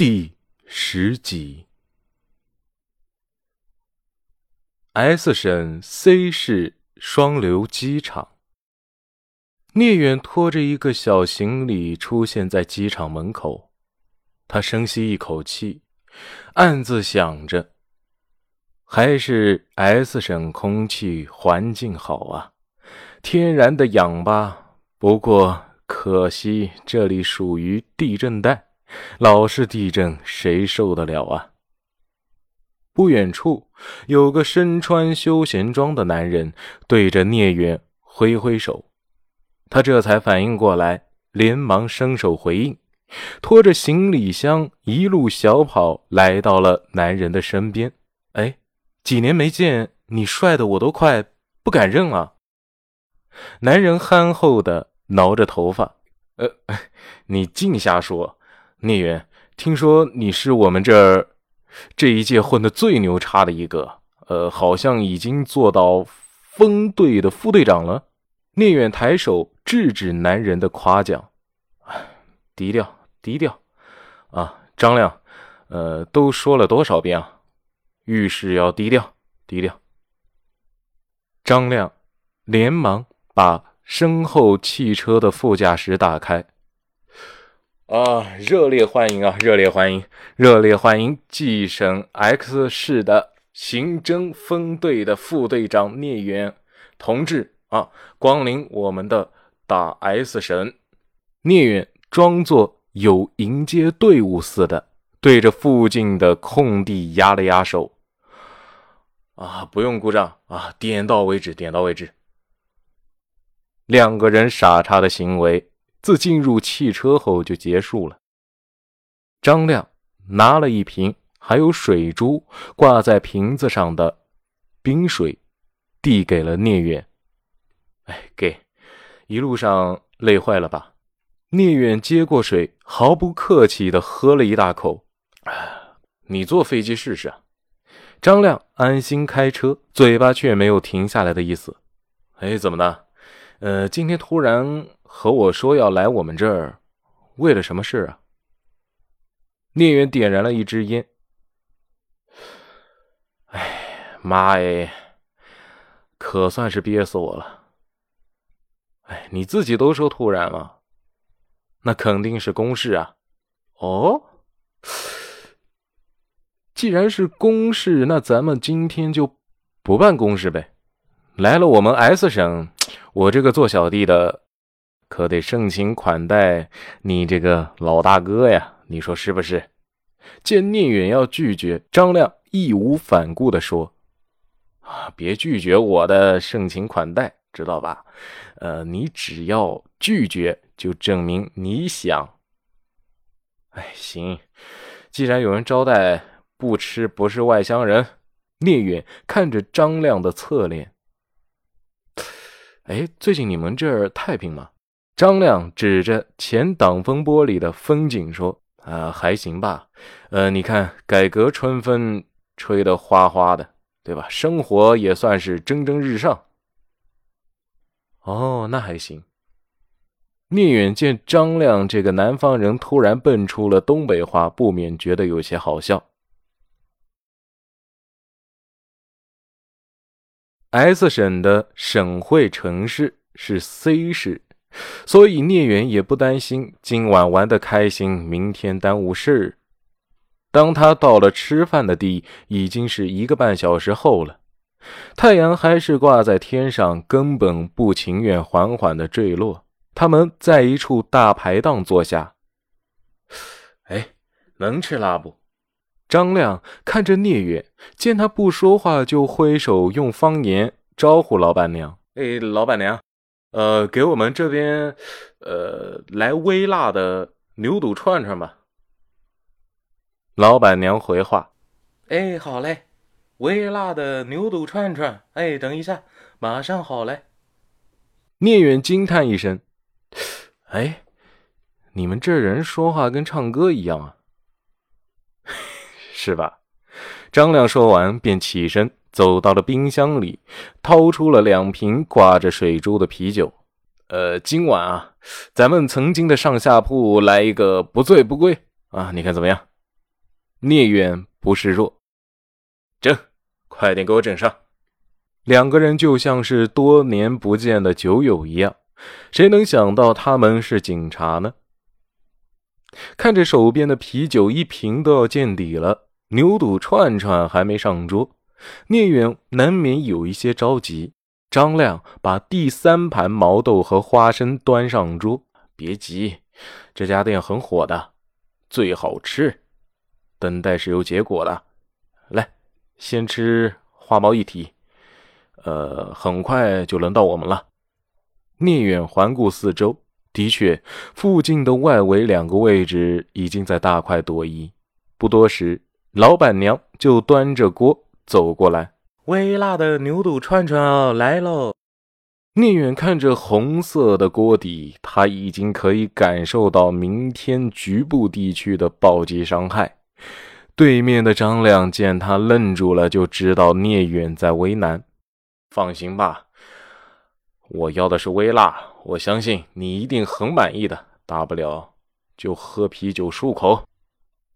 第十集，S 省 C 市双流机场，聂远拖着一个小行李出现在机场门口。他深吸一口气，暗自想着：还是 S 省空气环境好啊，天然的氧吧。不过可惜这里属于地震带。老是地震，谁受得了啊？不远处有个身穿休闲装的男人对着聂远挥挥手，他这才反应过来，连忙伸手回应，拖着行李箱一路小跑来到了男人的身边。哎，几年没见，你帅的我都快不敢认了。男人憨厚的挠着头发，呃，你净瞎说。聂远，听说你是我们这儿这一届混的最牛叉的一个，呃，好像已经做到分队的副队长了。聂远抬手制止男人的夸奖，低调低调啊！张亮，呃，都说了多少遍啊？遇事要低调低调。张亮连忙把身后汽车的副驾驶打开。啊！热烈欢迎啊！热烈欢迎！热烈欢迎冀省 X 市的刑侦分队的副队长聂远同志啊，光临我们的打 S 省。聂远装作有迎接队伍似的，对着附近的空地压了压手。啊，不用鼓掌啊，点到为止，点到为止。两个人傻叉的行为。自进入汽车后就结束了。张亮拿了一瓶还有水珠挂在瓶子上的冰水，递给了聂远。哎，给，一路上累坏了吧？聂远接过水，毫不客气的喝了一大口。你坐飞机试试啊！张亮安心开车，嘴巴却没有停下来的意思。哎，怎么的？呃，今天突然。和我说要来我们这儿，为了什么事啊？聂远点燃了一支烟。哎，妈哎，可算是憋死我了。哎，你自己都说突然了，那肯定是公事啊。哦，既然是公事，那咱们今天就不办公事呗。来了我们 S 省，我这个做小弟的。可得盛情款待你这个老大哥呀，你说是不是？见聂远要拒绝，张亮义无反顾地说：“啊，别拒绝我的盛情款待，知道吧？呃，你只要拒绝，就证明你想。哎，行，既然有人招待，不吃不是外乡人。”聂远看着张亮的侧脸，哎，最近你们这儿太平吗？张亮指着前挡风玻璃的风景说：“啊，还行吧。呃，你看，改革春风吹得哗哗的，对吧？生活也算是蒸蒸日上。哦，那还行。”聂远见张亮这个南方人突然蹦出了东北话，不免觉得有些好笑。S 省的省会城市是 C 市。所以聂远也不担心今晚玩得开心，明天耽误事。当他到了吃饭的地，已经是一个半小时后了。太阳还是挂在天上，根本不情愿缓缓的坠落。他们在一处大排档坐下。哎，能吃辣不？张亮看着聂远，见他不说话，就挥手用方言招呼老板娘：“哎，老板娘。”呃，给我们这边，呃，来微辣的牛肚串串吧。老板娘回话：“哎，好嘞，微辣的牛肚串串。哎，等一下，马上好嘞。”聂远惊叹一声：“哎，你们这人说话跟唱歌一样啊，是吧？”张亮说完便起身。走到了冰箱里，掏出了两瓶挂着水珠的啤酒。呃，今晚啊，咱们曾经的上下铺来一个不醉不归啊，你看怎么样？聂远不示弱，整，快点给我整上。两个人就像是多年不见的酒友一样，谁能想到他们是警察呢？看着手边的啤酒一瓶都要见底了，牛肚串串还没上桌，聂远难免有一些着急。张亮把第三盘毛豆和花生端上桌，别急，这家店很火的，最好吃，等待是有结果的。来，先吃花毛一体，呃，很快就轮到我们了。聂远环顾四周，的确，附近的外围两个位置已经在大快朵颐。不多时，老板娘就端着锅走过来。微辣的牛肚串串哦来喽！聂远看着红色的锅底，他已经可以感受到明天局部地区的暴击伤害。对面的张亮见他愣住了，就知道聂远在为难。放心吧，我要的是微辣，我相信你一定很满意的。大不了就喝啤酒漱口。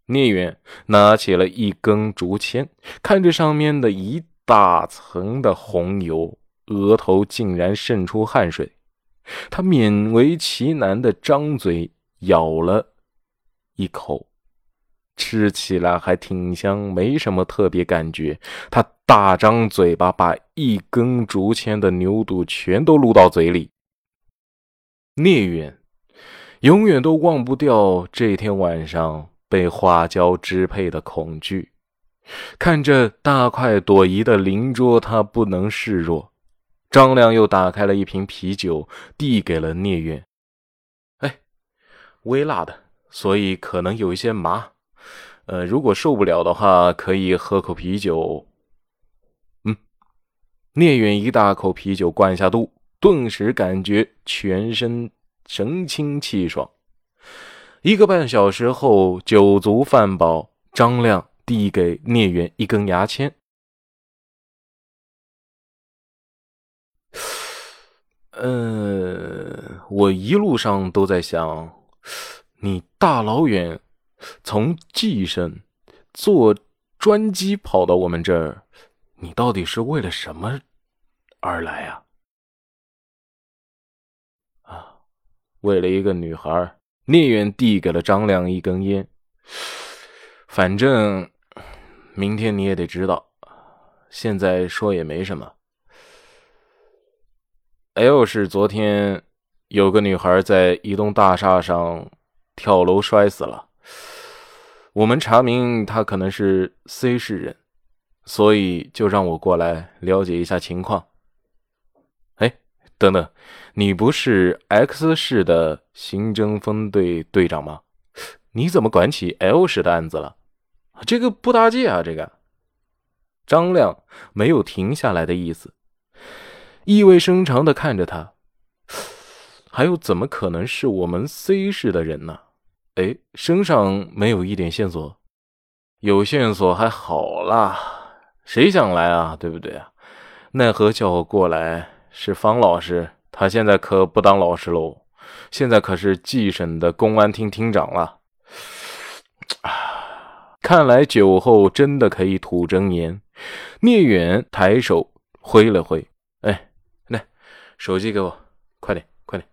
聂远拿起了一根竹签，看着上面的一。大层的红油，额头竟然渗出汗水。他勉为其难的张嘴咬了一口，吃起来还挺香，没什么特别感觉。他大张嘴巴，把一根竹签的牛肚全都撸到嘴里。聂远永远都忘不掉这天晚上被花椒支配的恐惧。看着大快朵颐的邻桌，他不能示弱。张亮又打开了一瓶啤酒，递给了聂远。哎，微辣的，所以可能有一些麻。呃，如果受不了的话，可以喝口啤酒。嗯，聂远一大口啤酒灌下肚，顿时感觉全身神清气爽。一个半小时后，酒足饭饱，张亮。递给聂远一根牙签。嗯，我一路上都在想，你大老远从济省坐专机跑到我们这儿，你到底是为了什么而来啊？啊，为了一个女孩。聂远递给了张亮一根烟，反正。明天你也得知道，现在说也没什么。L 市昨天有个女孩在一栋大厦上跳楼摔死了，我们查明她可能是 C 市人，所以就让我过来了解一下情况。等等，你不是 X 市的刑侦分队队长吗？你怎么管起 L 市的案子了？这个不搭界啊！这个张亮没有停下来的意思，意味深长的看着他。还有，怎么可能是我们 C 市的人呢？哎，身上没有一点线索，有线索还好啦，谁想来啊？对不对啊？奈何叫我过来是方老师，他现在可不当老师喽，现在可是冀省的公安厅厅长了。啊！看来酒后真的可以吐真言。聂远抬手挥了挥：“哎，来，手机给我，快点，快点。”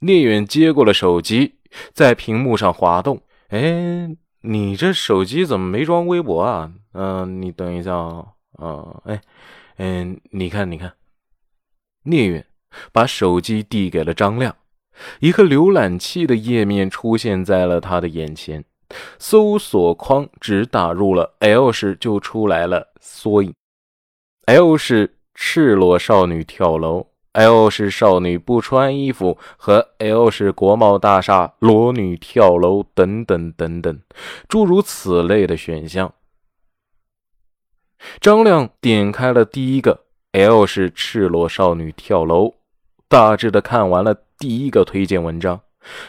聂远接过了手机，在屏幕上滑动。“哎，你这手机怎么没装微博啊？”“嗯，你等一下啊。”“啊，哎，嗯，你看，你看。”聂远把手机递给了张亮，一个浏览器的页面出现在了他的眼前。搜索框只打入了 L 时，就出来了缩影。L 是赤裸少女跳楼，L 是少女不穿衣服和 L 是国贸大厦裸女跳楼等等等等，诸如此类的选项。张亮点开了第一个 L 是赤裸少女跳楼，大致的看完了第一个推荐文章，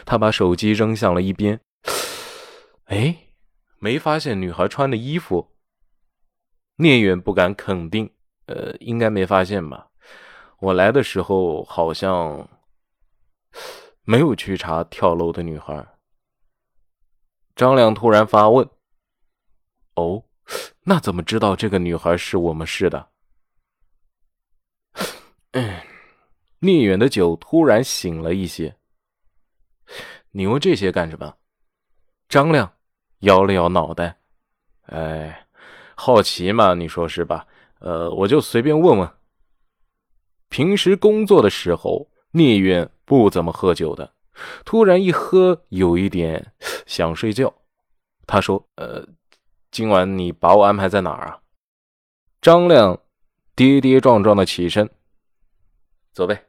他把手机扔向了一边。哎，没发现女孩穿的衣服。聂远不敢肯定，呃，应该没发现吧？我来的时候好像没有去查跳楼的女孩。张亮突然发问：“哦，那怎么知道这个女孩是我们市的？嗯，聂远的酒突然醒了一些。你问这些干什么？张亮摇了摇脑袋。哎，好奇嘛，你说是吧？呃，我就随便问问。平时工作的时候，聂远不怎么喝酒的，突然一喝，有一点想睡觉。他说：“呃，今晚你把我安排在哪儿啊？”张亮跌跌撞撞的起身。走呗，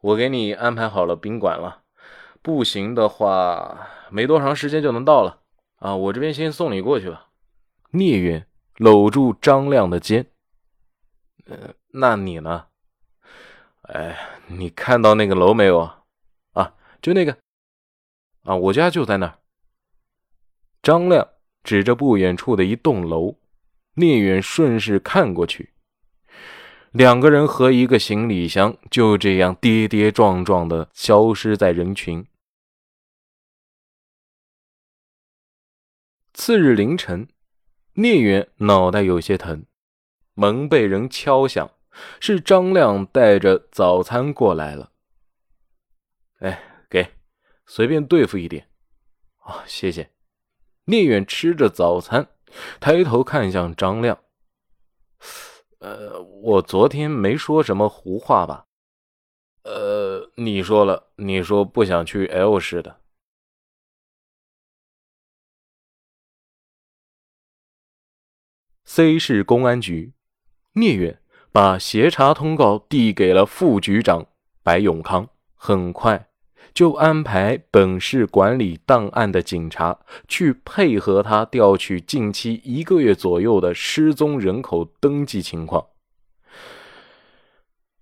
我给你安排好了宾馆了。步行的话，没多长时间就能到了。啊，我这边先送你过去吧。聂远搂住张亮的肩。呃，那你呢？哎，你看到那个楼没有啊？啊，就那个。啊，我家就在那儿。张亮指着不远处的一栋楼。聂远顺势看过去。两个人和一个行李箱就这样跌跌撞撞的消失在人群。次日凌晨，聂远脑袋有些疼，门被人敲响，是张亮带着早餐过来了。哎，给，随便对付一点。啊，谢谢。聂远吃着早餐，抬头看向张亮。呃，我昨天没说什么胡话吧？呃，你说了，你说不想去 L 市的。C 市公安局，聂远把协查通告递给了副局长白永康，很快就安排本市管理档案的警察去配合他调取近期一个月左右的失踪人口登记情况。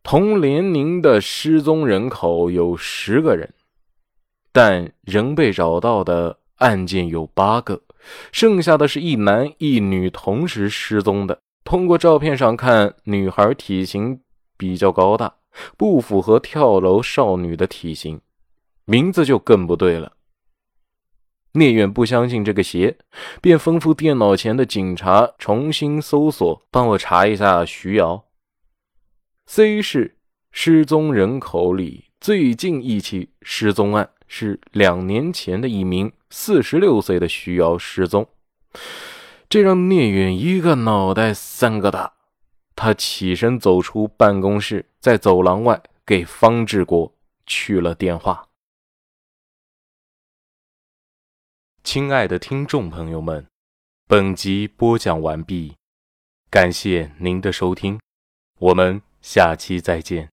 同年龄的失踪人口有十个人，但仍被找到的案件有八个。剩下的是一男一女同时失踪的。通过照片上看，女孩体型比较高大，不符合跳楼少女的体型，名字就更不对了。聂远不相信这个邪，便吩咐电脑前的警察重新搜索，帮我查一下徐瑶。C 市失踪人口里最近一起失踪案是两年前的一名。四十六岁的徐瑶失踪，这让聂远一个脑袋三个大。他起身走出办公室，在走廊外给方志国去了电话。亲爱的听众朋友们，本集播讲完毕，感谢您的收听，我们下期再见。